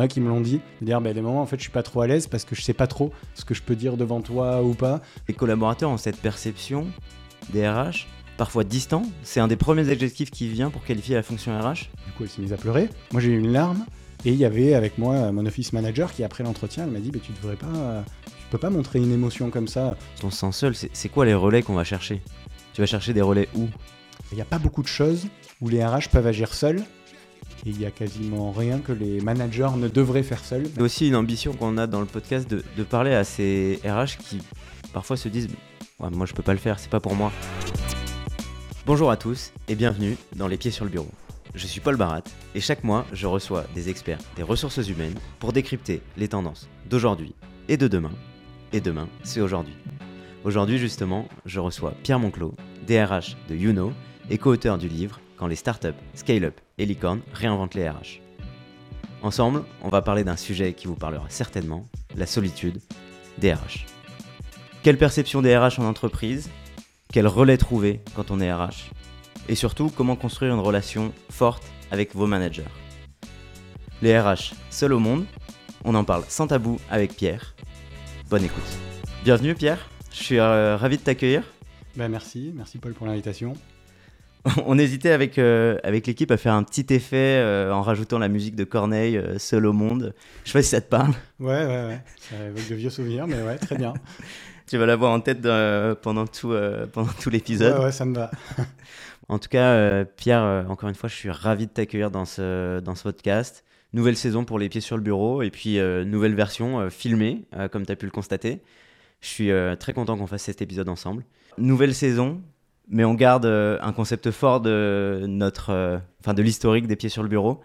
a qui me l'ont dit, de dire, bah, des moments, en fait, je suis pas trop à l'aise parce que je sais pas trop ce que je peux dire devant toi ou pas. Les collaborateurs ont cette perception des RH, parfois distant. C'est un des premiers adjectifs qui vient pour qualifier la fonction RH. Du coup, elle s'est mise à pleurer. Moi, j'ai eu une larme. Et il y avait avec moi mon office manager qui, après l'entretien, elle m'a dit, bah, tu devrais pas, tu peux pas montrer une émotion comme ça. On se sent seul. C'est c'est quoi les relais qu'on va chercher? Tu vas chercher des relais où? Il n'y a pas beaucoup de choses où les RH peuvent agir seuls. Et il y a quasiment rien que les managers ne devraient faire seuls. C'est aussi une ambition qu'on a dans le podcast de, parler à ces RH qui parfois se disent ouais, Moi je peux pas le faire, c'est pas pour moi. Bonjour à tous et bienvenue dans Les Pieds sur le Bureau. Je suis Paul Barat et chaque mois je reçois des experts des ressources humaines pour décrypter les tendances d'aujourd'hui et de demain. Et demain, c'est aujourd'hui. Aujourd'hui justement, je reçois Pierre Monclos, DRH de YouKnow et co-auteur du livre Quand les startups, scale-up et licornes réinventent les RH. Ensemble, on va parler d'un sujet qui vous parlera certainement, la solitude des RH. Quelle perception des RH en entreprise? Quel relais trouver quand on est RH Et surtout, comment construire une relation forte avec vos managers? Les RH, seuls au monde? On en parle sans tabou avec Pierre. Bonne écoute. Bienvenue Pierre, je suis euh, ravi de t'accueillir. Ben, merci, merci Paul pour l'invitation. On hésitait avec, euh, avec l'équipe à faire un petit effet euh, en rajoutant la musique de Corneille, euh, Seul au monde. Je sais pas si ça te parle. Ouais, ouais, ouais. Ça évoque de vieux souvenirs, mais ouais, très bien. Tu vas l'avoir en tête pendant tout, pendant tout l'épisode. Ouais, ouais, ça me va. En tout cas, Pierre, encore une fois, je suis ravi de t'accueillir dans ce, dans ce podcast. Nouvelle saison pour Les Pieds sur le Bureau et puis nouvelle version filmée, comme tu as pu le constater. Je suis très content qu'on fasse cet épisode ensemble. Nouvelle saison, mais on garde euh, un concept fort de notre, euh, enfin de l'historique des Pieds sur le Bureau.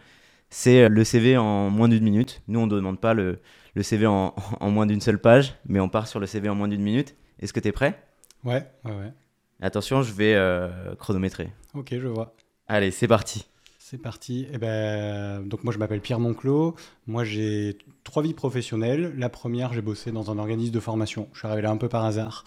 C'est euh, le CV en moins d'une minute. Nous, on ne demande pas le, le CV en, en moins d'une seule page, mais on part sur le CV en moins d'une minute. Est-ce que tu es prêt? Ouais, ouais, ouais. Attention, je vais euh, chronométrer. Ok, je vois. Allez, c'est parti. C'est parti. Eh ben, donc moi je m'appelle Pierre Monclos. Moi j'ai trois vies professionnelles. La première, j'ai bossé dans un organisme de formation. Je suis arrivé là un peu par hasard.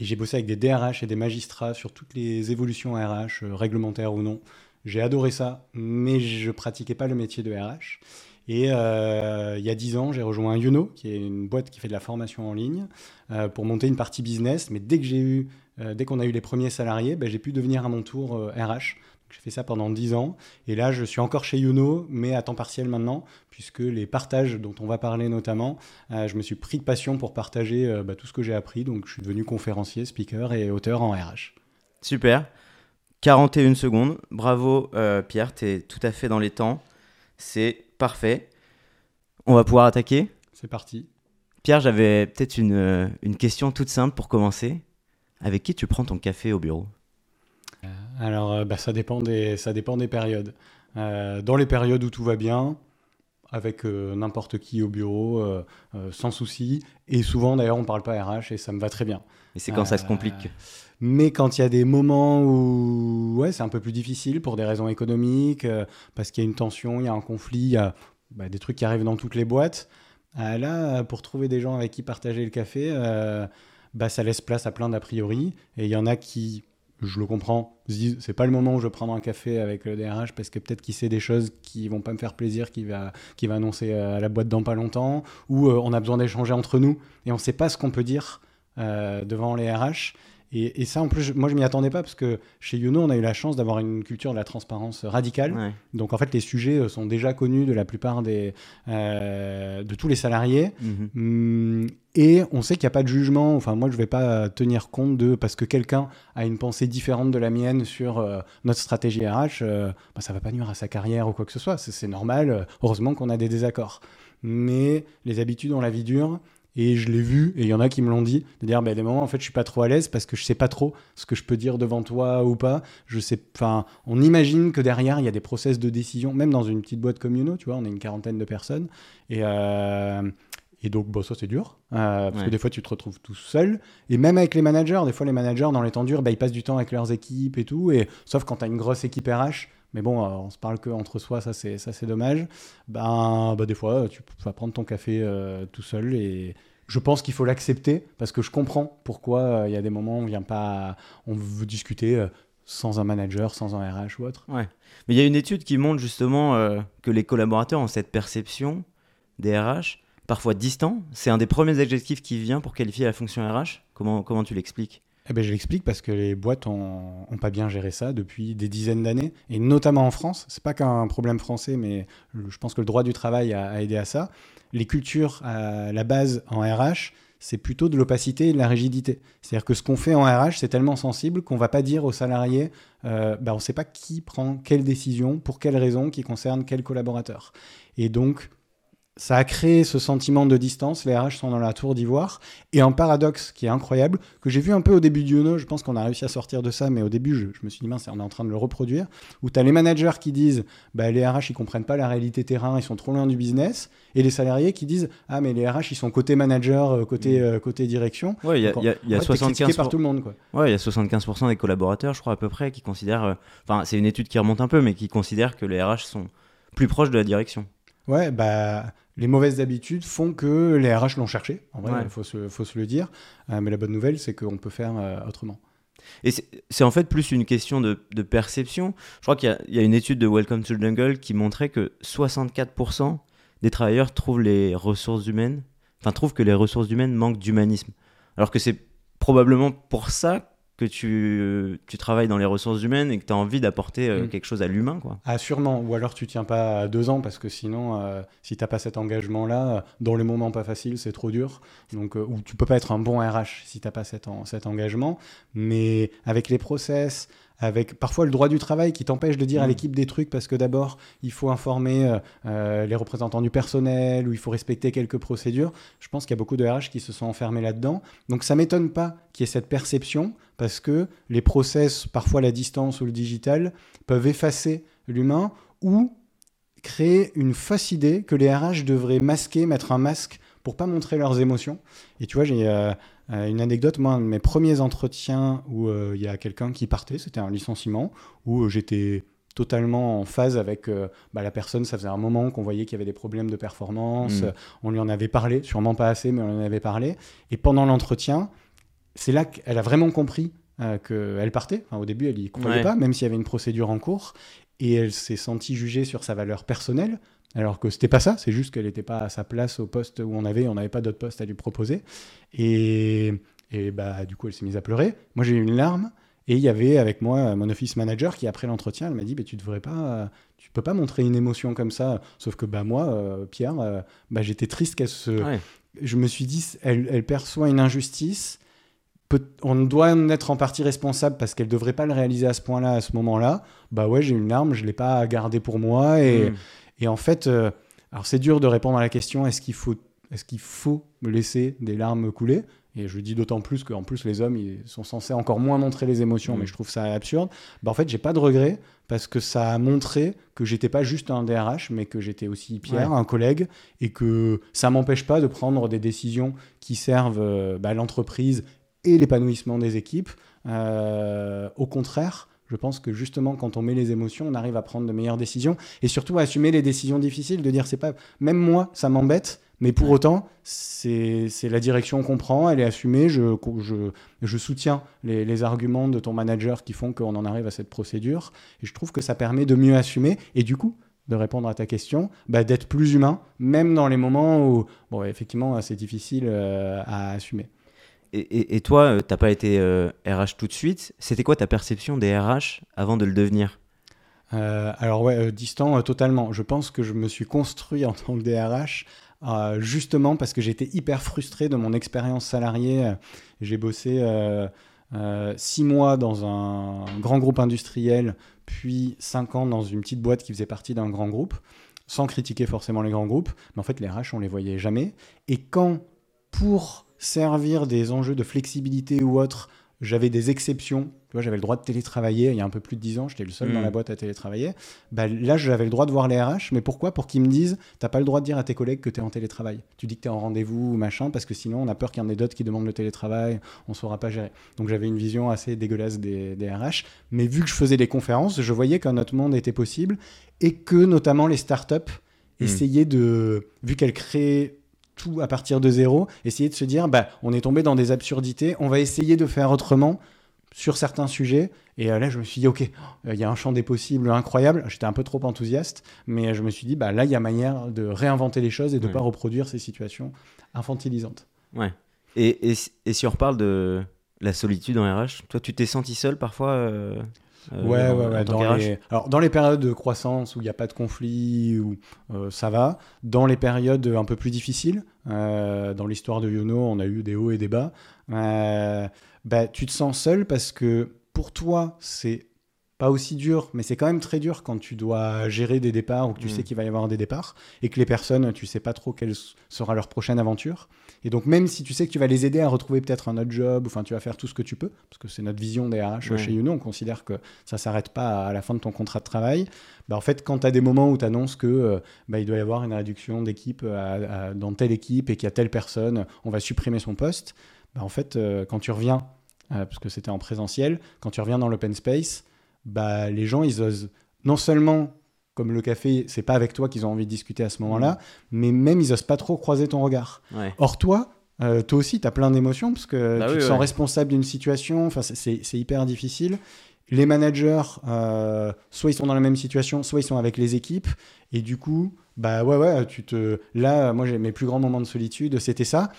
Et j'ai bossé avec des DRH et des magistrats sur toutes les évolutions RH, euh, réglementaires ou non. J'ai adoré ça, mais je pratiquais pas le métier de RH. Et euh, il y a dix ans, j'ai rejoint YouKnow, qui est une boîte qui fait de la formation en ligne, euh, pour monter une partie business. Mais dès que j'ai eu, dès qu'on a eu les premiers salariés, ben, j'ai pu devenir à mon tour RH. J'ai fait ça pendant 10 ans. Et là, je suis encore chez YouKnow, mais à temps partiel maintenant, puisque les partages dont on va parler notamment, euh, je me suis pris de passion pour partager euh, bah, tout ce que j'ai appris. Donc, je suis devenu conférencier, speaker et auteur en RH. Super. 41 secondes. Bravo euh, Pierre, tu es tout à fait dans les temps. C'est parfait. On va pouvoir attaquer? C'est parti. Pierre, j'avais peut-être une, une question toute simple pour commencer. Avec qui tu prends ton café au bureau? Alors, euh, bah, ça, dépend des, ça dépend des périodes. Euh, dans les périodes où tout va bien, avec euh, n'importe qui au bureau, euh, euh, sans souci. Et souvent, d'ailleurs, on ne parle pas RH et ça me va très bien. Et c'est quand ça se Euh, complique. Mais quand il y a des moments où ouais, c'est un peu plus difficile pour des raisons économiques, euh, parce qu'il y a une tension, il y a un conflit, il y a bah, des trucs qui arrivent dans toutes les boîtes, euh, là, pour trouver des gens avec qui partager le café, euh, bah, ça laisse place à plein d'a priori. Et il y en a qui, je le comprends, se disent c'est pas le moment où je vais prendre un café avec le DRH parce que peut-être qu'il sait des choses qui vont pas me faire plaisir, qu'il va, qu'il va annoncer à la boîte dans pas longtemps, ou euh, on a besoin d'échanger entre nous et on sait pas ce qu'on peut dire euh, devant les RH. Et, et ça, en plus, je- moi, je m'y attendais pas parce que chez YouKnow, on a eu la chance d'avoir une culture de la transparence radicale. Ouais. Donc, en fait, les sujets euh, sont déjà connus de la plupart des, euh, de tous les salariés. Mhm. Hum, et on sait qu'il n'y a pas de jugement. Enfin, moi, je ne vais pas tenir compte de parce que quelqu'un a une pensée différente de la mienne sur euh, notre stratégie RH, euh, bah, ça ne va pas nuire à sa carrière ou quoi que ce soit. C'est normal. euh, Heureusement qu'on a des désaccords. Mais les habitudes ont la vie dure. Et je l'ai vu, et il y en a qui me l'ont dit, de dire, bah, des moments, en fait, je suis pas trop à l'aise parce que je sais pas trop ce que je peux dire devant toi ou pas. Je sais, enfin, on imagine que derrière, il y a des process de décision, même dans une petite boîte comme Uno, tu vois, on est une quarantaine de personnes. Et, euh, et donc, bon, ça, c'est dur, euh, parce Ouais. que des fois, tu te retrouves tout seul. Et même avec les managers, des fois, les managers, dans les temps durs, bah, ils passent du temps avec leurs équipes et tout. Et, sauf quand tu as une grosse équipe RH, mais bon, euh, on se parle que entre soi, ça, c'est, ça, c'est dommage. Ben, bah, des fois, tu vas prendre ton café euh, tout seul et je pense qu'il faut l'accepter parce que je comprends pourquoi euh, il y a des moments où on vient pas, on veut discuter sans un manager, sans un RH ou autre. Ouais. Mais il y a une étude qui montre justement que les collaborateurs ont cette perception des RH, parfois distants. C'est un des premiers adjectifs qui vient pour qualifier la fonction RH. Comment, comment tu l'expliques? Eh ben, je l'explique parce que les boîtes ont, pas bien géré ça depuis des dizaines d'années, et notamment en France. C'est pas qu'un problème français, mais je pense que le droit du travail a, aidé à ça. Les cultures à la base en RH, c'est plutôt de l'opacité et de la rigidité. C'est-à-dire que ce qu'on fait en RH, c'est tellement sensible qu'on va pas dire aux salariés, euh, ben, on ne sait pas qui prend quelle décision, pour quelle raison, qui concerne quel collaborateur. Et donc, ça a créé ce sentiment de distance. Les RH sont dans la tour d'ivoire. Et un paradoxe qui est incroyable, que j'ai vu un peu au début du Uno, je pense qu'on a réussi à sortir de ça, mais au début, je, me suis dit, mince, on est en train de le reproduire, où tu as les managers qui disent, bah, les RH, ils comprennent pas la réalité terrain, ils sont trop loin du business, et les salariés qui disent, ah, mais les RH, ils sont côté manager, euh, côté, mm. euh, côté direction. Ouais, il y a, y a, 75%. par tout le monde, quoi. Ouais, il y a 75% des collaborateurs, je crois, à peu près, qui considèrent, euh, enfin, c'est une étude qui remonte un peu, mais qui considèrent que les RH sont plus proches de la direction. Ouais, bah, les mauvaises habitudes font que les RH l'ont cherché. En vrai, il faut, se, faut se le dire. Euh, mais la bonne nouvelle, c'est qu'on peut faire euh, autrement. Et c'est en fait plus une question de, perception. Je crois qu'il y, a une étude de Welcome to the Jungle qui montrait que 64% des travailleurs trouvent les ressources humaines, enfin trouvent que les ressources humaines manquent d'humanisme. Alors que c'est probablement pour ça que tu, tu, travailles dans les ressources humaines et que tu as envie d'apporter euh, mm. quelque chose à l'humain. quoi. Ah, sûrement. Ou alors tu tiens pas à deux ans parce que sinon, euh, si tu n'as pas cet engagement-là, dans les moments pas faciles, c'est trop dur. Donc, euh, ou tu peux pas être un bon RH si tu n'as pas cet, cet engagement. Mais avec les process, avec parfois le droit du travail qui t'empêche de dire à mm. l'équipe des trucs parce que d'abord il faut informer euh, euh, les représentants du personnel ou il faut respecter quelques procédures. Je pense qu'il y a beaucoup de RH qui se sont enfermés là-dedans. Donc ça m'étonne pas qu'il y ait cette perception parce que les process, parfois la distance ou le digital, peuvent effacer l'humain ou créer une fausse idée que les RH devraient masquer, mettre un masque pour pas montrer leurs émotions. Et tu vois, j'ai euh, euh, une anecdote, moi, un de mes premiers entretiens où euh, il y a quelqu'un qui partait, c'était un licenciement, où j'étais totalement en phase avec bah, la personne. Ça faisait un moment qu'on voyait qu'il y avait des problèmes de performance. Mm. On lui en avait parlé, sûrement pas assez, mais on en avait parlé. Et pendant l'entretien, c'est là qu'elle a vraiment compris qu'elle partait. au début, elle n'y croyait pas, même s'il y avait une procédure en cours. Et elle s'est sentie jugée sur sa valeur personnelle, alors que c'était pas ça, c'est juste qu'elle n'était pas à sa place au poste où on avait, on n'avait pas d'autre poste à lui proposer. Et, et bah, du coup, elle s'est mise à pleurer. Moi, j'ai eu une larme. Et il y avait avec moi mon office manager qui, après l'entretien, elle m'a dit bah, Tu devrais pas, tu peux pas montrer une émotion comme ça. Sauf que bah, moi, euh, Pierre, euh, bah, j'étais triste qu'elle se. Je me suis dit elle, elle perçoit une injustice. on doit en être en partie responsable parce qu'elle devrait pas le réaliser à ce point-là, à ce moment-là. Bah ouais, j'ai une larme, je l'ai pas gardée pour moi. Et. Hmm. Et en fait, euh, alors c'est dur de répondre à la question est-ce qu'il faut, est-ce qu'il faut me laisser des larmes couler? Et je dis d'autant plus qu'en plus les hommes ils sont censés encore moins montrer les émotions, mais mm. je trouve ça absurde. Bah, en fait, j'ai pas de regret parce que ça a montré que j'étais pas juste un DRH, mais que j'étais aussi Pierre, un collègue, et que ça m'empêche pas de prendre des décisions qui servent euh, bah, l'entreprise et l'épanouissement des équipes. Euh, au contraire, je pense que justement, quand on met les émotions, on arrive à prendre de meilleures décisions et surtout à assumer les décisions difficiles, de dire c'est pas. Même moi, ça m'embête, mais pour autant, c'est la direction qu'on prend, elle est assumée. Je, je, je soutiens les, les, arguments de ton manager qui font qu'on en arrive à cette procédure. Et je trouve que ça permet de mieux assumer. Et du coup, de répondre à ta question, bah, d'être plus humain, même dans les moments où, bon, effectivement, c'est difficile euh, à assumer. Et, toi, tu euh, t'as pas été RH euh, tout de suite. C'était quoi ta perception des RH avant de le devenir? Euh, Alors ouais, distant totalement. Je pense que je me suis construit en tant que DRH justement parce que j'étais hyper frustré de mon expérience salariée. J'ai bossé six mois dans un grand groupe industriel, puis cinq ans dans une petite boîte qui faisait partie d'un grand groupe, sans critiquer forcément les grands groupes. Mais en fait, les RH, on les voyait jamais. Et quand, pour servir des enjeux de flexibilité ou autre, j'avais des exceptions. j'avais le droit de télétravailler il y a un peu plus de 10 ans, j'étais le seul dans la hmm. boîte à télétravailler. Bah, là, j'avais le droit de voir les RH, mais pourquoi? Pour qu'ils me disent t'as pas le droit de dire à tes collègues que tu es en télétravail. Tu dis que tu es en rendez-vous ou machin, parce que sinon, on a peur qu'il y en ait d'autres qui demandent le télétravail, on saura pas gérer. Donc, j'avais une vision assez dégueulasse des, des, RH. Mais vu que je faisais des conférences, je voyais qu'un autre monde était possible et que notamment les startups hmm. essayaient de, vu qu'elles créent tout à partir de zéro, essayer de se dire, bah, on est tombé dans des absurdités, on va essayer de faire autrement sur certains sujets. Et euh, là, je me suis dit, OK, il y a un champ des possibles incroyable. J'étais un peu trop enthousiaste, mais je me suis dit, bah, là, il y a manière de réinventer les choses et de ne pas reproduire ces situations infantilisantes. Ouais. Et, et, et, si on reparle de la solitude en RH, toi, tu t'es senti seul parfois euh, euh, ouais, ouais, ouais. Dans les... Alors, dans les périodes de croissance où il n'y a pas de conflit, où, ça va. Dans les périodes un peu plus difficiles, dans l'histoire de Yono, on a eu des hauts et des bas. Bah, tu te sens seul parce que pour toi, c'est pas aussi dur, mais c'est quand même très dur quand tu dois gérer des départs ou que tu mm. sais qu'il va y avoir des départs et que les personnes, tu sais pas trop quelle sera leur prochaine aventure. Et donc, même si tu sais que tu vas les aider à retrouver peut-être un autre job, enfin, tu vas faire tout ce que tu peux, parce que c'est notre vision des RH chez Uno, on considère que ça s'arrête pas à la fin de ton contrat de travail. Bah, en fait, quand tu as des moments où tu annonces que euh, bah, il doit y avoir une réduction d'équipe dans telle équipe et qu'il y a telle personne, on va supprimer son poste, bah, en fait, euh, quand tu reviens, euh, parce que c'était en présentiel, quand tu reviens dans l'open space, bah, les gens, ils osent non seulement, comme le café, c'est pas avec toi qu'ils ont envie de discuter à ce moment-là, mmh. mais même ils osent pas trop croiser ton regard. Or, toi, euh, toi aussi, tu as plein d'émotions parce que bah tu te sens responsable d'une situation. Enfin, c'est hyper difficile. Les managers, euh, soit ils sont dans la même situation, soit ils sont avec les équipes. Et du coup, bah ouais, ouais, tu te. Là, moi, j'ai mes plus grands moments de solitude, c'était ça.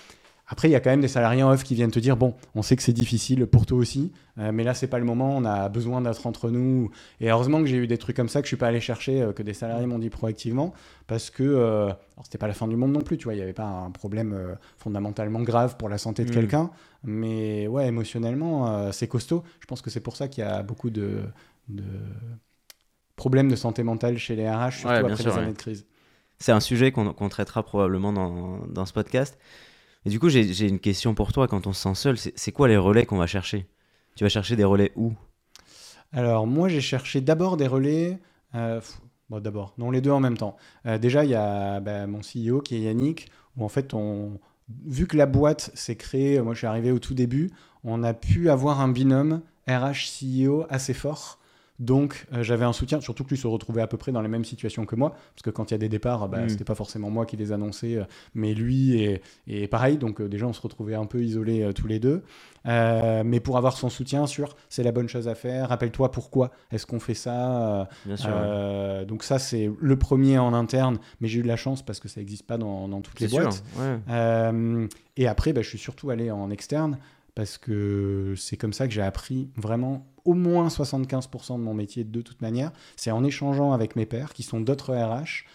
Après, il y a quand même des salariés en off qui viennent te dire bon, on sait que c'est difficile pour toi aussi, euh, mais là c'est pas le moment, on a besoin d'être entre nous. Et heureusement que j'ai eu des trucs comme ça que je suis pas allé chercher, euh, que des salariés m'ont dit proactivement, parce que euh, c'était pas la fin du monde non plus, tu vois, il y avait pas un problème fondamentalement grave pour la santé de mm. quelqu'un, mais ouais, émotionnellement c'est costaud. Je pense que c'est pour ça qu'il y a beaucoup de, problèmes de santé mentale chez les RH, surtout après les années de crise. C'est un sujet qu'on traitera probablement dans, dans ce podcast. Et du coup, j'ai une question pour toi. Quand on se sent seul, c'est quoi les relais qu'on va chercher? Tu vas chercher des relais où? Alors, moi, j'ai cherché d'abord des relais. Euh, bon, d'abord, non, les deux en même temps. Euh, déjà, il y a bah, mon CEO qui est Yannick, où en fait, on, vu que la boîte s'est créée, moi je suis arrivé au tout début, on a pu avoir un binôme RH-CEO assez fort. Donc euh, j'avais un soutien, surtout que lui se retrouvait à peu près dans les mêmes situations que moi, parce que quand il y a des départs, bah, mm. c'était pas forcément moi qui les annonçais, euh, mais lui et, pareil, donc euh, déjà on se retrouvait un peu isolés tous les deux. mais pour avoir son soutien sur c'est la bonne chose à faire, rappelle-toi pourquoi est-ce qu'on fait ça. donc ça c'est le premier en interne, mais j'ai eu de la chance parce que ça n'existe pas dans, toutes les boîtes. et après, bah, je suis surtout allé en externe parce que c'est comme ça que j'ai appris vraiment au moins 75% de mon métier de toute manière. C'est en échangeant avec mes pairs qui sont d'autres RH,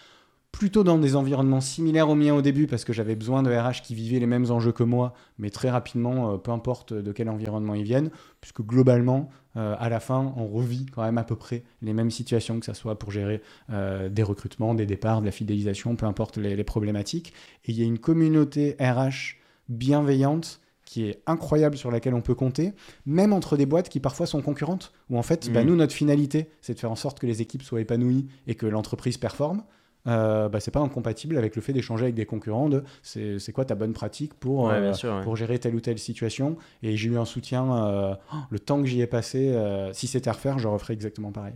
plutôt dans des environnements similaires aux miens au début, parce que j'avais besoin de RH qui vivaient les mêmes enjeux que moi, mais très rapidement, euh, peu importe de quel environnement ils viennent, puisque globalement, euh, à la fin, on revit quand même à peu près les mêmes situations, que ce soit pour gérer euh, des recrutements, des départs, de la fidélisation, peu importe les problématiques. Et il y a une communauté RH bienveillante qui est incroyable sur laquelle on peut compter, même entre des boîtes qui parfois sont concurrentes, où en fait, bah, mhm. nous, notre finalité, c'est de faire en sorte que les équipes soient épanouies et que l'entreprise performe. Euh, bah, c'est pas incompatible avec le fait d'échanger avec des concurrents de c'est quoi ta bonne pratique pour, euh, pour gérer telle ou telle situation? Et j'ai eu un soutien, euh, le temps que j'y ai passé, euh, si c'était à refaire, je referais exactement pareil.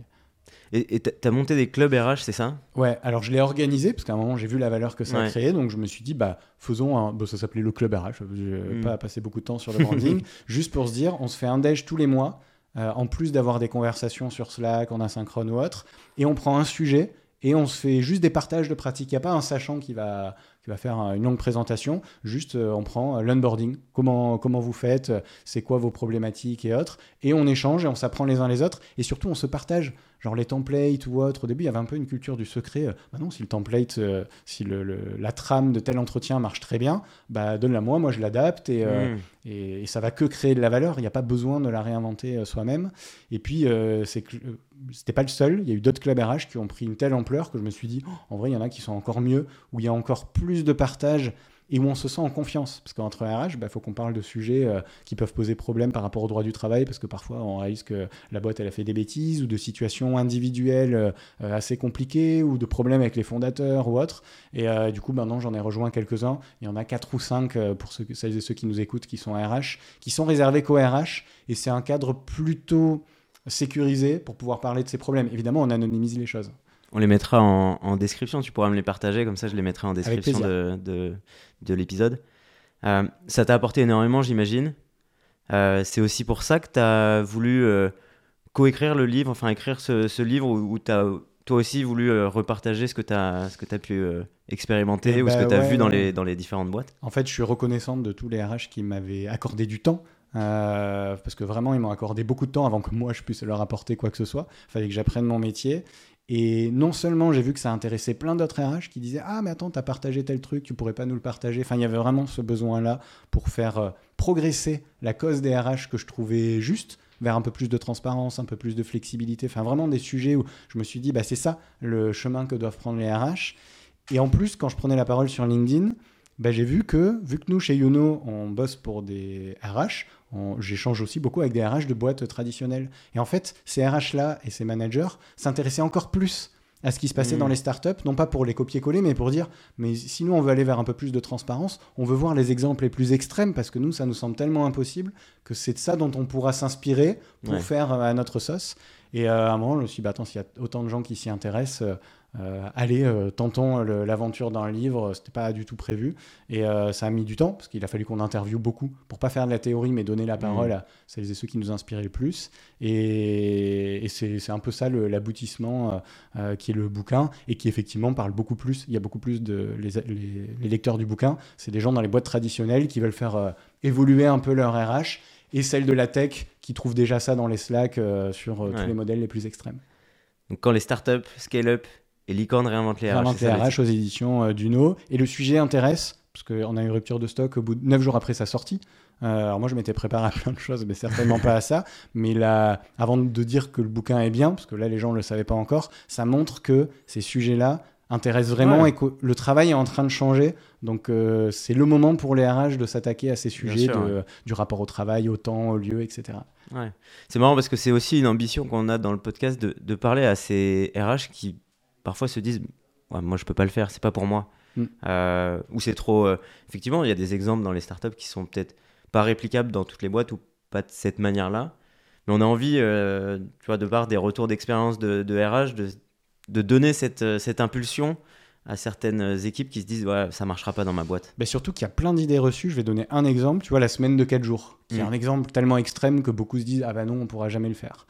Et tu as monté des clubs RH, c'est ça? Ouais, alors je l'ai organisé parce qu'à un moment j'ai vu la valeur que ça a créé, donc je me suis dit, bah faisons un. Bah, ça s'appelait le club RH, je n'ai hmm. pas passé beaucoup de temps sur le branding, juste pour se dire, on se fait un déj tous les mois, euh, en plus d'avoir des conversations sur Slack, en asynchrone ou autre, et on prend un sujet et on se fait juste des partages de pratiques. Il n'y a pas un sachant qui va, qui va faire une longue présentation. Juste, euh, on prend euh, l'onboarding. Comment, comment vous faites? C'est quoi vos problématiques et autres? Et on échange et on s'apprend les uns les autres. Et surtout, on se partage genre les templates ou autre. Au début, il y avait un peu une culture du secret. Euh, bah non, si le template, euh, si le, la trame de tel entretien marche très bien, bah donne-la moi, moi je l'adapte et, euh, mm. et, ça va que créer de la valeur. Il n'y a pas besoin de la réinventer soi-même. Et puis, c'est c'était pas le seul. Il y a eu d'autres clubs RH qui ont pris une telle ampleur que je me suis dit, en vrai, il y en a qui sont encore mieux, où il y a encore plus de partage et où on se sent en confiance. Parce qu'entre RH, il bah, faut qu'on parle de sujets euh, qui peuvent poser problème par rapport au droit du travail, parce que parfois on réalise que la boîte elle a fait des bêtises, ou de situations individuelles euh, assez compliquées, ou de problèmes avec les fondateurs ou autres. Et euh, du coup, maintenant j'en ai rejoint quelques-uns. Il y en a quatre ou cinq pour ceux, celles et ceux qui nous écoutent qui sont RH, qui sont réservés qu'aux RH. Et c'est un cadre plutôt sécurisé pour pouvoir parler de ces problèmes. Évidemment, on anonymise les choses. On les mettra en, description, tu pourras me les partager, comme ça je les mettrai en description de, de, l'épisode. Euh, ça t'a apporté énormément, j'imagine. c'est aussi pour ça que tu as voulu coécrire le livre, enfin écrire ce, livre où, tu as toi aussi voulu repartager ce que tu as, ce que as pu expérimenter eh ou ce que bah tu as vu dans, les, dans les différentes boîtes En fait, je suis reconnaissante de tous les RH qui m'avaient accordé du temps euh, parce que vraiment, ils m'ont accordé beaucoup de temps avant que moi je puisse leur apporter quoi que ce soit. Il fallait que j'apprenne mon métier. Et non seulement j'ai vu que ça intéressait plein d'autres RH qui disaient Ah, mais attends, t'as partagé tel truc, tu pourrais pas nous le partager. Enfin, il y avait vraiment ce besoin-là pour faire euh, progresser la cause des RH que je trouvais juste vers un peu plus de transparence, un peu plus de flexibilité. Enfin, vraiment des sujets où je me suis dit bah, C'est ça le chemin que doivent prendre les RH. Et en plus, quand je prenais la parole sur LinkedIn, bah, j'ai vu que, vu que nous, chez Youno, on bosse pour des RH, j'échange aussi beaucoup avec des RH de boîtes traditionnelles. Et en fait, ces RH-là et ces managers s'intéressaient encore plus à ce qui se passait dans mmh. les startups, non pas pour les copier-coller, mais pour dire, mais si nous on veut aller vers un peu plus de transparence, on veut voir les exemples les plus extrêmes, parce que nous, ça nous semble tellement impossible que c'est de ça dont on pourra s'inspirer pour faire euh, à notre sauce. Et euh, à un moment, je me suis dit, bah, attends, s'il y a autant de gens qui s'y intéressent, euh, euh, allez, euh, tentons l'aventure d'un livre, c'était pas du tout prévu. Et euh, ça a mis du temps, parce qu'il a fallu qu'on interviewe beaucoup pour pas faire de la théorie, mais donner la parole mmh. à celles et ceux qui nous inspiraient le plus. Et, c'est un peu ça l'aboutissement qui est le bouquin, et qui effectivement parle beaucoup plus. Il y a beaucoup plus de. Les, lecteurs du bouquin, c'est des gens dans les boîtes traditionnelles qui veulent faire évoluer un peu leur RH, et celles de la tech qui trouvent déjà ça dans les Slack sur tous les modèles les plus extrêmes. Donc quand les startups scale-up et Licorne réinvente les RH. Réinvente les RH aux éditions euh, Duno. Et le sujet intéresse, parce qu'on a eu une rupture de stock au bout de 9 jours après sa sortie. Euh, alors moi, je m'étais préparé à plein de choses, mais certainement pas à ça. Mais là, avant de dire que le bouquin est bien, parce que là, les gens ne le savaient pas encore, ça montre que ces sujets-là intéressent vraiment et que le travail est en train de changer. Donc, euh, c'est le moment pour les RH de s'attaquer à ces sujets du rapport au travail, au temps, au lieu, etc. Ouais. C'est marrant parce que c'est aussi une ambition qu'on a dans le podcast de, de parler à ces RH qui parfois se disent moi je peux pas le faire, c'est pas pour moi. Mm. Euh, ou c'est trop. Euh, effectivement, il y a des exemples dans les startups qui sont peut-être pas réplicables dans toutes les boîtes ou pas de cette manière-là. Mais on a envie, tu vois, de part des retours d'expérience de, RH, de, de donner cette, cette, impulsion à certaines équipes qui se disent ouais, ça marchera pas dans ma boîte. Mais surtout qu'il y a plein d'idées reçues. Je vais donner un exemple. Tu vois, la semaine de 4 jours, qui est mm. un exemple tellement extrême que beaucoup se disent ah bah non, on pourra jamais le faire.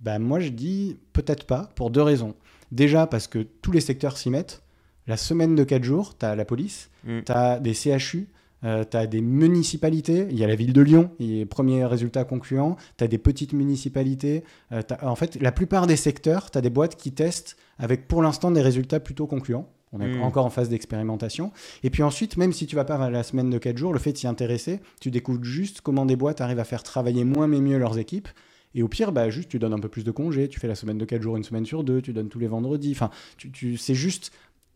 Ben moi, je dis peut-être pas, pour deux raisons. Déjà parce que tous les secteurs s'y mettent. La semaine de 4 jours, tu as la police, mm. tu as des CHU, euh, tu as des municipalités, il y a la ville de Lyon, et premier résultat concluant, tu as des petites municipalités. Euh, en fait, la plupart des secteurs, tu as des boîtes qui testent avec pour l'instant des résultats plutôt concluants. On est mm. encore en phase d'expérimentation. Et puis ensuite, même si tu vas pas à la semaine de 4 jours, le fait de s'y intéresser, tu découvres juste comment des boîtes arrivent à faire travailler moins mais mieux leurs équipes et au pire, bah, juste tu donnes un peu plus de congés, tu fais la semaine de 4 jours, une semaine sur deux, tu donnes tous les vendredis. Enfin, tu, c'est juste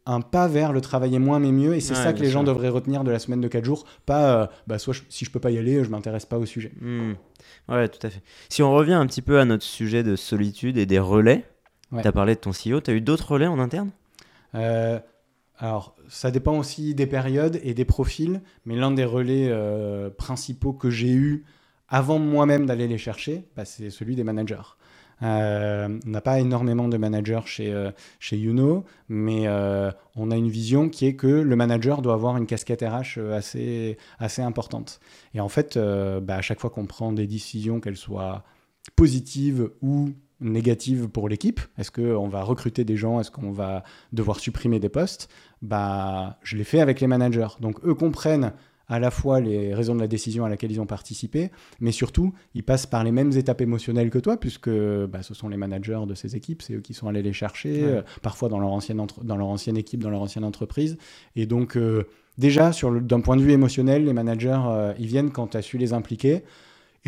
un pas vers le travailler moins mais mieux et c'est ça que les gens devraient retenir de la semaine de 4 jours. Pas euh, bah, soit si je peux pas y aller je m'intéresse pas au sujet. Mmh. ouais tout à fait. Si on revient un petit peu à notre sujet de solitude et des relais tu as parlé de ton CEO tu as eu d'autres relais en interne? Euh, alors ça dépend aussi des périodes et des profils mais l'un des relais euh, principaux que j'ai eu avant moi-même d'aller les chercher, bah, c'est celui des managers. Euh, on n'a pas énormément de managers chez, euh, chez Youno, mais euh, on a une vision qui est que le manager doit avoir une casquette RH assez, assez importante. Et en fait, bah, à chaque fois qu'on prend des décisions, qu'elles soient positives ou négatives pour l'équipe, est-ce qu'on va recruter des gens, est-ce qu'on va devoir supprimer des postes, bah, je l'ai fait avec les managers. Donc eux comprennent à la fois les raisons de la décision à laquelle ils ont participé, mais surtout, ils passent par les mêmes étapes émotionnelles que toi, puisque bah, ce sont les managers de ces équipes, c'est eux qui sont allés les chercher, euh, parfois dans leur, ancienne dans leur ancienne équipe, dans leur ancienne entreprise. Et donc, euh, déjà, d'un point de vue émotionnel, les managers, euh, ils viennent quand tu as su les impliquer.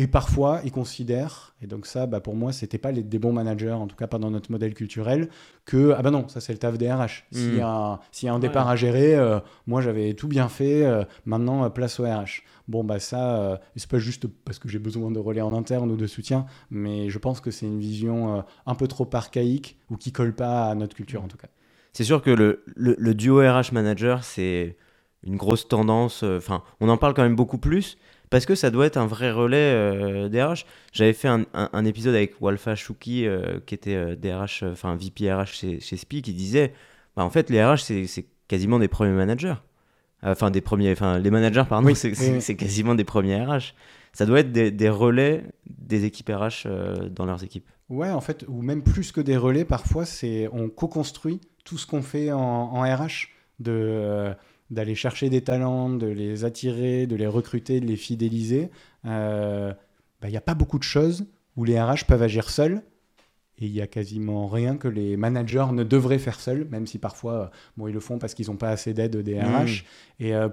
Et parfois, ils considèrent, et donc ça, bah, pour moi, c'était pas les, des bons managers, en tout cas pas dans notre modèle culturel, que, ah bah non, ça c'est le taf des RH. S'il y, a un départ à gérer, euh, moi j'avais tout bien fait, euh, maintenant euh, place au RH. Bon, bah ça, c'est pas juste parce que j'ai besoin de relais en interne ou de soutien, mais je pense que c'est une vision un peu trop archaïque ou qui colle pas à notre culture en tout cas. C'est sûr que le, le, le duo RH manager, c'est une grosse tendance, enfin, on en parle quand même beaucoup plus parce que ça doit être un vrai relais euh, DRH. J'avais fait un, épisode avec Walfa Chouki, euh, qui était DRH, euh, enfin VP RH chez, chez SPI, qui disait bah, en fait, les RH, c'est quasiment des premiers managers. Enfin, des premiers. Enfin, les managers, pardon, Oui, c'est oui, quasiment des premiers RH. Ça doit être des, des relais des équipes RH euh, dans leurs équipes. Ouais, en fait, ou même plus que des relais, parfois, c'est on co-construit tout ce qu'on fait en, en RH, de euh, d'aller chercher des talents, de les attirer, de les recruter, de les fidéliser. Euh, bah, Il n'y a pas beaucoup de choses où les RH peuvent agir seuls. Et il y a quasiment rien que les managers ne devraient faire seuls, même si parfois, euh, bon, ils le font parce qu'ils n'ont pas assez d'aide des RH. Et euh,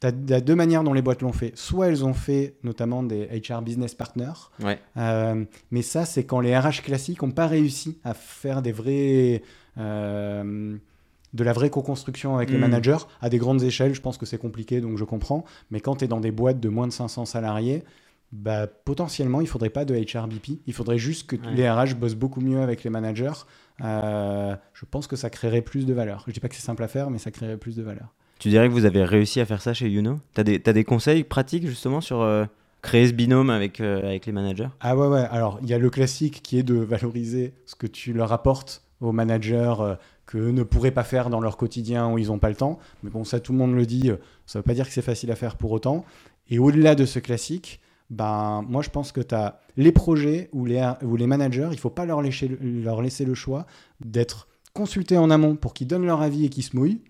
tu as, deux manières dont les boîtes l'ont fait. Soit elles ont fait notamment des HR business partners, Ouais. euh, mais ça, c'est quand les RH classiques n'ont pas réussi à faire des vrais, euh, de la vraie co-construction avec les Mm. managers. À des grandes échelles, je pense que c'est compliqué, donc je comprends. Mais quand tu es dans des boîtes de moins de 500 salariés, bah, potentiellement, il faudrait pas de HRBP. Il faudrait juste que Ouais. les RH bossent beaucoup mieux avec les managers. Euh, je pense que ça créerait plus de valeur. Je dis pas que c'est simple à faire, mais ça créerait plus de valeur. Tu dirais que vous avez réussi à faire ça chez Youno? T'as des, t'as des conseils pratiques justement sur euh, créer ce binôme avec, euh, avec les managers? Ah ouais, ouais. Alors, il y a le classique qui est de valoriser ce que tu leur apportes aux managers euh, que ne pourraient pas faire dans leur quotidien où ils n'ont pas le temps. Mais bon, ça, tout le monde le dit. euh, Ça ne veut pas dire que c'est facile à faire pour autant. Et au-delà de ce classique, ben, moi, je pense que tu as les projets où les, où les managers, il ne faut pas leur laisser, le- leur laisser le choix d'être consultés en amont pour qu'ils donnent leur avis et qu'ils se mouillent.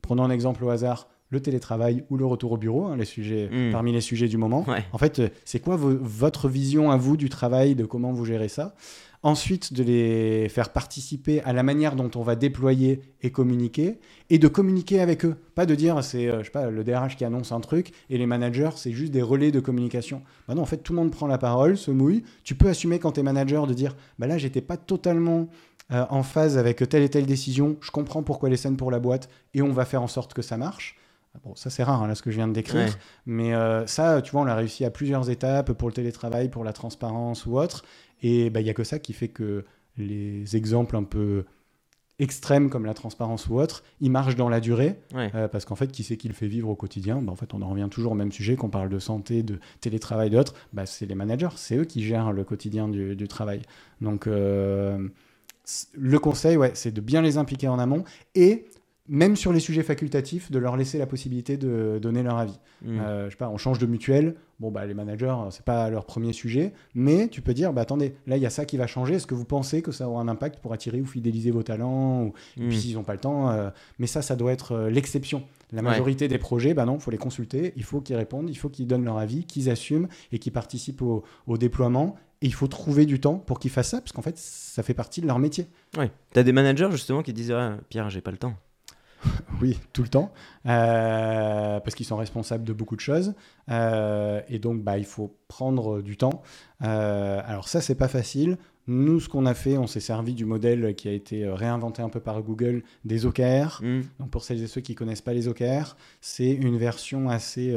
Prenons un exemple au hasard, le télétravail ou le retour au bureau, hein, les sujets, Mm. parmi les sujets du moment. Ouais. En fait, euh, c'est quoi vo- votre vision à vous du travail, de comment vous gérez ça? Ensuite, de les faire participer à la manière dont on va déployer et communiquer, et de communiquer avec eux. Pas de dire c'est euh, je sais pas le DRH qui annonce un truc et les managers c'est juste des relais de communication. Bah non, en fait tout le monde prend la parole, se mouille. Tu peux assumer quand tu es manager de dire bah là j'étais pas totalement euh, en phase avec telle et telle décision. Je comprends pourquoi les scènes pour la boîte et on va faire en sorte que ça marche. Bon, ça c'est rare, hein, là, ce que je viens de décrire. Ouais. Mais euh, ça, tu vois, on l'a réussi à plusieurs étapes pour le télétravail, pour la transparence ou autre. Et bah, il n'y a que ça qui fait que les exemples un peu extrêmes comme la transparence ou autre, ils marchent dans la durée. Ouais. euh, parce qu'en fait, qui c'est qui le fait vivre au quotidien? Bah, En fait, on en revient toujours au même sujet, qu'on parle de santé, de télétravail, d'autres. Bah, c'est les managers, c'est eux qui gèrent le quotidien du, du travail. Donc, euh, le conseil, ouais, c'est de bien les impliquer en amont et même sur les sujets facultatifs, de leur laisser la possibilité de donner leur avis. Mm. Euh, je sais pas, on change de mutuelle. Bon, bah, les managers, euh, c'est pas leur premier sujet, mais tu peux dire, bah, attendez, là, il y a ça qui va changer. Est-ce que vous pensez que ça aura un impact pour attirer ou fidéliser vos talents ou... Et puis, s'ils n'ont pas le temps, euh, mais ça, ça doit être euh, l'exception. La Ouais. majorité des projets, bah non, il faut les consulter, il faut qu'ils répondent, il faut qu'ils donnent leur avis, qu'ils assument et qu'ils participent au, au déploiement. Et il faut trouver du temps pour qu'ils fassent ça, parce qu'en fait, ça fait partie de leur métier. Ouais. T'as des managers justement qui disent ah, Pierre, j'ai pas le temps. Oui, tout le temps, Euh, parce qu'ils sont responsables de beaucoup de choses. Euh, et donc, bah, il faut prendre du temps. Euh, alors ça, c'est pas facile. Nous, ce qu'on a fait, on s'est servi du modèle qui a été réinventé un peu par Google, des OKR. Mm. Donc pour celles et ceux qui connaissent pas les OKR, c'est une version assez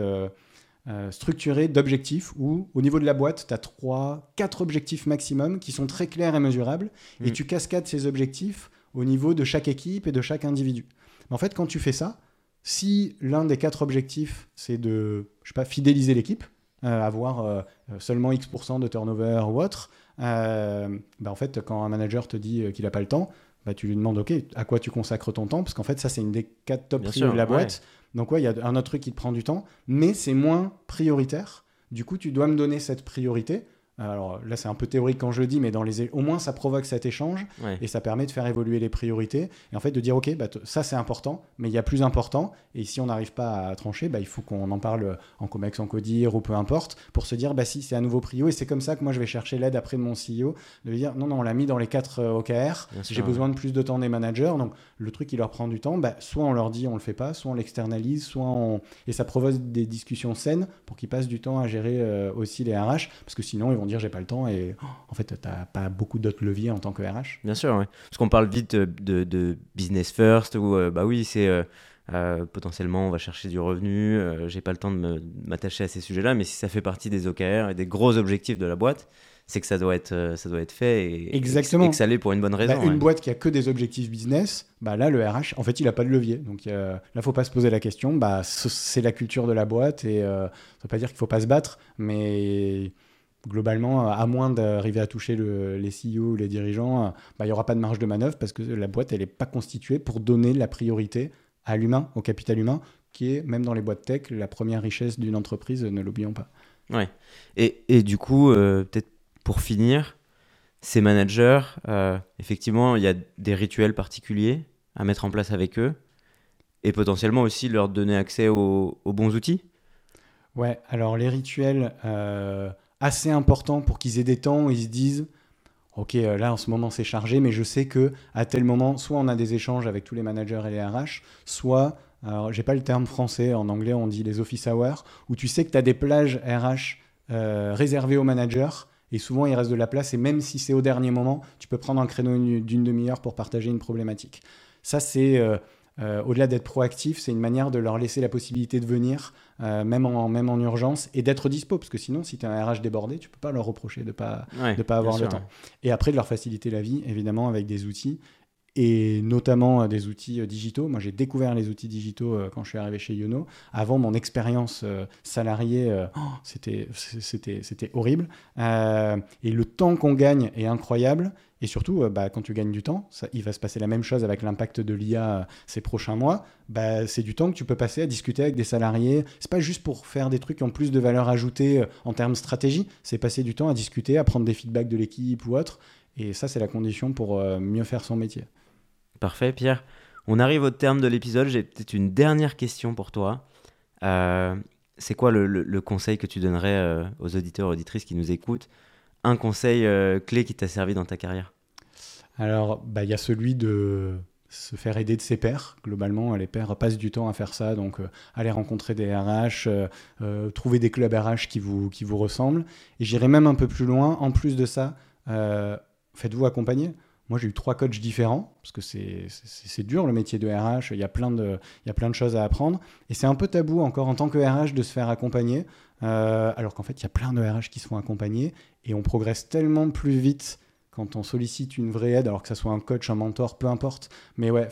structurée d'objectifs où, au niveau de la boîte, tu as trois, quatre objectifs maximum qui sont très clairs et mesurables. Et Mm. tu cascades ces objectifs au niveau de chaque équipe et de chaque individu. Mais en fait, quand tu fais ça, si l'un des quatre objectifs, c'est de, je sais pas, fidéliser l'équipe, euh, avoir euh, seulement X% de turnover ou autre, euh, bah en fait, quand un manager te dit euh, qu'il n'a pas le temps, bah, tu lui demandes, OK, à quoi tu consacres ton temps? Parce qu'en fait, ça, c'est une des quatre top sûr, de la ouais. boîte. Donc, ouais, il y a un autre truc qui te prend du temps, mais c'est moins prioritaire. Du coup, tu dois me donner cette priorité. Alors là, c'est un peu théorique quand je le dis, mais dans les... au moins, ça provoque cet échange Ouais. et ça permet de faire évoluer les priorités et en fait de dire ok bah, ça c'est important mais il y a plus important et si on n'arrive pas à trancher bah, il faut qu'on en parle en comex en codir ou peu importe pour se dire bah si c'est un nouveau prio et c'est comme ça que moi je vais chercher l'aide après de mon CEO de lui dire non non on l'a mis dans les quatre euh, OKR j'ai ouais. besoin de plus de temps des managers donc le truc qui leur prend du temps bah, soit on leur dit on le fait pas soit on l'externalise soit on et ça provoque des discussions saines pour qu'ils passent du temps à gérer euh, aussi les RH parce que sinon ils vont dire j'ai pas le temps et oh, en fait t'as pas beaucoup d'autres leviers en tant que RH Bien sûr, ouais. Parce qu'on parle vite de, de business first, ou euh, bah oui, c'est euh, euh, potentiellement on va chercher du revenu, euh, j'ai pas le temps de m'attacher à ces sujets-là, mais si ça fait partie des OKR et des gros objectifs de la boîte, c'est que ça doit être, ça doit être fait et, Exactement. et que ça l'est pour une bonne raison. Bah, une ouais. boîte qui a que des objectifs business, bah là, le RH, en fait, il n'a pas de levier. Donc euh, là, faut pas se poser la question. Bah, ce- c'est la culture de la boîte et euh, ça veut pas dire qu'il faut pas se battre, mais globalement, à moins d'arriver à toucher le- les CEO ou les dirigeants, euh, bah, il n'y aura pas de marge de manœuvre parce que la boîte, elle n'est pas constituée pour donner la priorité à l'humain, au capital humain, qui est, même dans les boîtes tech, la première richesse d'une entreprise, ne l'oublions pas. Ouais. Et, et du coup, euh, peut-être pour finir, ces managers, euh, effectivement, il y a des rituels particuliers à mettre en place avec eux et potentiellement aussi leur donner accès aux, aux bons outils? Ouais, alors les rituels euh, assez importants pour qu'ils aient des temps où ils se disent Ok, euh, là en ce moment c'est chargé, mais je sais que à tel moment, soit on a des échanges avec tous les managers et les RH, soit, alors j'ai pas le terme français, en anglais on dit les office hours, où tu sais que tu as des plages RH euh, réservées aux managers, et souvent il reste de la place, et même si c'est au dernier moment, tu peux prendre un créneau d'une demi-heure pour partager une problématique. Ça c'est. euh, euh, au-delà d'être proactif, c'est une manière de leur laisser la possibilité de venir, euh, même, en, même en urgence, et d'être dispo. Parce que sinon, si tu es un RH débordé, tu peux pas leur reprocher de pas, Ouais, de pas avoir le sûr, temps. Et après, de leur faciliter la vie, évidemment, avec des outils, et notamment euh, des outils digitaux. Moi, j'ai découvert les outils digitaux quand je suis arrivé chez Yono. Avant, mon expérience salariée, oh, c'était horrible. Et le temps qu'on gagne est incroyable. Et surtout, euh, bah, quand tu gagnes du temps, il va se passer la même chose avec l'impact de l'IA euh, ces prochains mois. Bah, c'est du temps que tu peux passer à discuter avec des salariés. C'est pas juste pour faire des trucs qui ont plus de valeur ajoutée euh, en termes stratégie. C'est passer du temps à discuter, à prendre des feedbacks de l'équipe ou autre. Et ça, c'est la condition pour mieux faire son métier. Parfait, Pierre. On arrive au terme de l'épisode. J'ai peut-être une dernière question pour toi. C'est quoi le, conseil que tu donnerais aux auditeurs, auditrices qui nous écoutent? Un conseil clé qui t'a servi dans ta carrière? Alors, bah, il y a celui de se faire aider de ses pairs. Globalement, les pairs passent du temps à faire ça. Donc, euh, aller rencontrer des RH, euh, euh, trouver des clubs RH qui vous, qui vous ressemblent. Et j'irai même un peu plus loin. En plus de ça, euh, faites-vous accompagner. Moi, j'ai eu trois coachs différents, parce que c'est dur le métier de RH, il y, a plein de, il y a plein de choses à apprendre. Et c'est un peu tabou encore en tant que RH de se faire accompagner, alors qu'en fait, il y a plein de RH qui se font accompagner, et on progresse tellement plus vite quand on sollicite une vraie aide, alors que ça soit un coach, un mentor, peu importe. Mais ouais,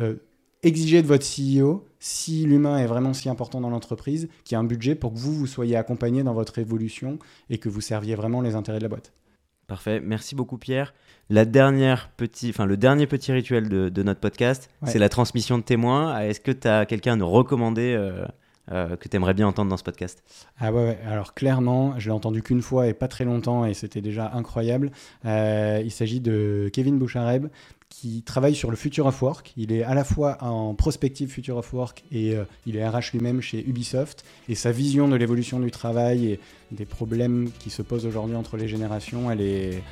euh, exigez de votre CEO, si l'humain est vraiment si important dans l'entreprise, qu'il y ait un budget pour que vous, vous soyez accompagné dans votre évolution et que vous serviez vraiment les intérêts de la boîte. Parfait. Merci beaucoup, Pierre. La dernière petit, enfin, le dernier petit rituel de, de notre podcast, Ouais. c'est la transmission de témoins. Est-ce que tu as quelqu'un à nous recommander euh, euh, que tu aimerais bien entendre dans ce podcast Ah ouais, ouais. alors clairement, je l'ai entendu qu'une fois et pas très longtemps et c'était déjà incroyable. Euh, il s'agit de Kevin Bouchareb qui travaille sur le Future of Work. Il est à la fois en prospective Future of Work et euh, il est RH lui-même chez Ubisoft. Et sa vision de l'évolution du travail et des problèmes qui se posent aujourd'hui entre les générations, elle est,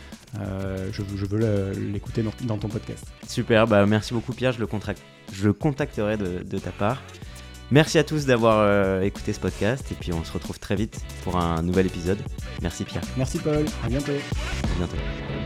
euh, je, je veux l'écouter dans, dans ton podcast. Super, bah, merci beaucoup, Pierre. Je le, contrac- je le contacterai de, de ta part. Merci à tous d'avoir euh, écouté ce podcast et puis on se retrouve très vite pour un nouvel épisode. Merci, Pierre. Merci Paul, à bientôt. À bientôt.